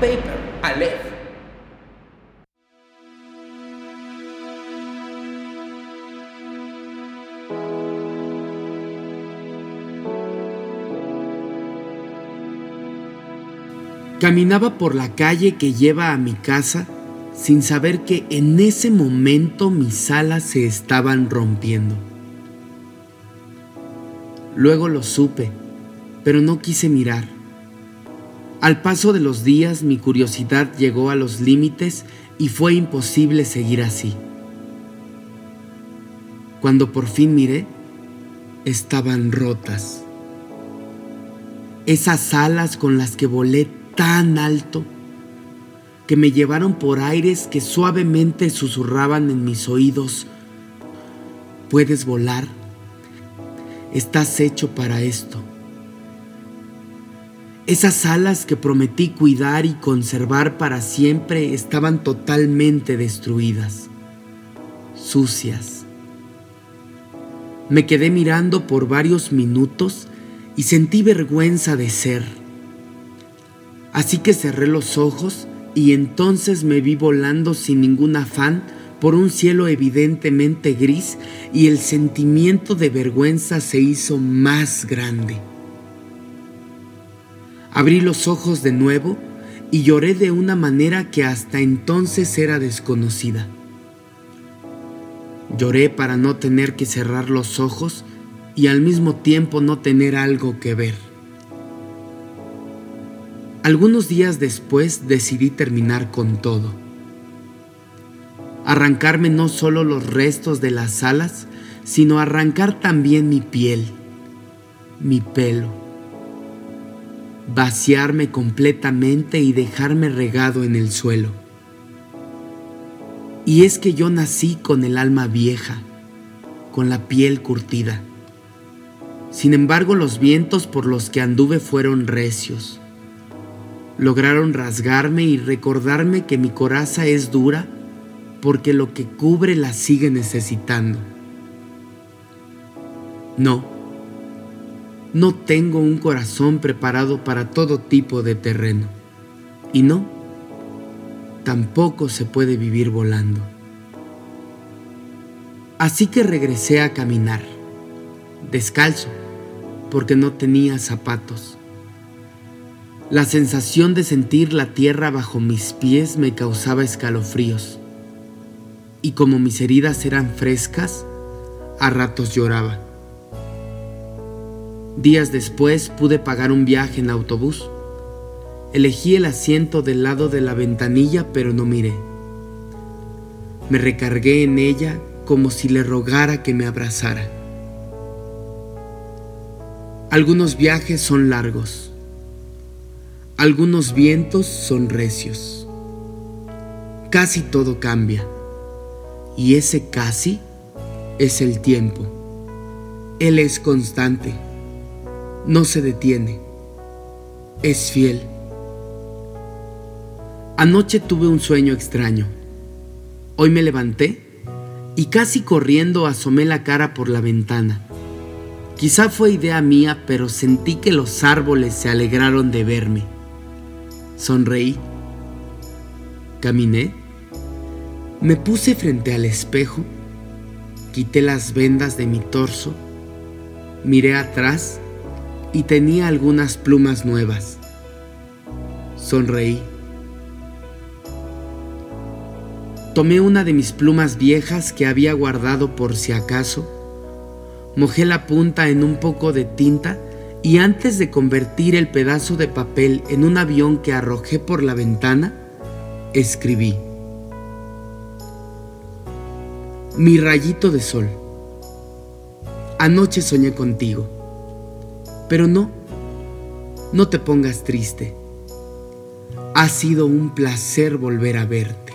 Paper, Aleph. Caminaba por la calle que lleva a mi casa sin saber que en ese momento mis alas se estaban rompiendo. Luego lo supe, pero no quise mirar. Al paso de los días mi curiosidad llegó a los límites y fue imposible seguir así. Cuando por fin miré, estaban rotas. Esas alas con las que volé tan alto que me llevaron por aires que suavemente susurraban en mis oídos. Puedes volar. Estás hecho para esto. Esas alas que prometí cuidar y conservar para siempre estaban totalmente destruidas, sucias. Me quedé mirando por varios minutos y sentí vergüenza de ser. Así que cerré los ojos y entonces me vi volando sin ningún afán por un cielo evidentemente gris y el sentimiento de vergüenza se hizo más grande. Abrí los ojos de nuevo y lloré de una manera que hasta entonces era desconocida. Lloré para no tener que cerrar los ojos y al mismo tiempo no tener algo que ver. Algunos días después decidí terminar con todo. Arrancarme no solo los restos de las alas, sino arrancar también mi piel, mi pelo. Vaciarme completamente y dejarme regado en el suelo. Y es que yo nací con el alma vieja, con la piel curtida. Sin embargo, los vientos por los que anduve fueron recios lograron rasgarme y recordarme que mi coraza es dura porque lo que cubre la sigue necesitando. No, no tengo un corazón preparado para todo tipo de terreno. Y no, tampoco se puede vivir volando. Así que regresé a caminar, descalzo, porque no tenía zapatos. La sensación de sentir la tierra bajo mis pies me causaba escalofríos. Y como mis heridas eran frescas, a ratos lloraba. Días después pude pagar un viaje en autobús. Elegí el asiento del lado de la ventanilla, pero no miré. Me recargué en ella como si le rogara que me abrazara. Algunos viajes son largos algunos vientos son recios. Casi todo cambia. Y ese casi es el tiempo. Él es constante. No se detiene. Es fiel. Anoche tuve un sueño extraño. Hoy me levanté y casi corriendo asomé la cara por la ventana. Quizá fue idea mía, pero sentí que los árboles se alegraron de verme. Sonreí. Caminé. Me puse frente al espejo. Quité las vendas de mi torso. Miré atrás y tenía algunas plumas nuevas. Sonreí. Tomé una de mis plumas viejas que había guardado por si acaso, mojé la punta en un poco de tinta y antes de convertir el pedazo de papel en un avión que arrojé por la ventana, escribí, Mi rayito de sol, anoche soñé contigo, pero no, no te pongas triste, ha sido un placer volver a verte.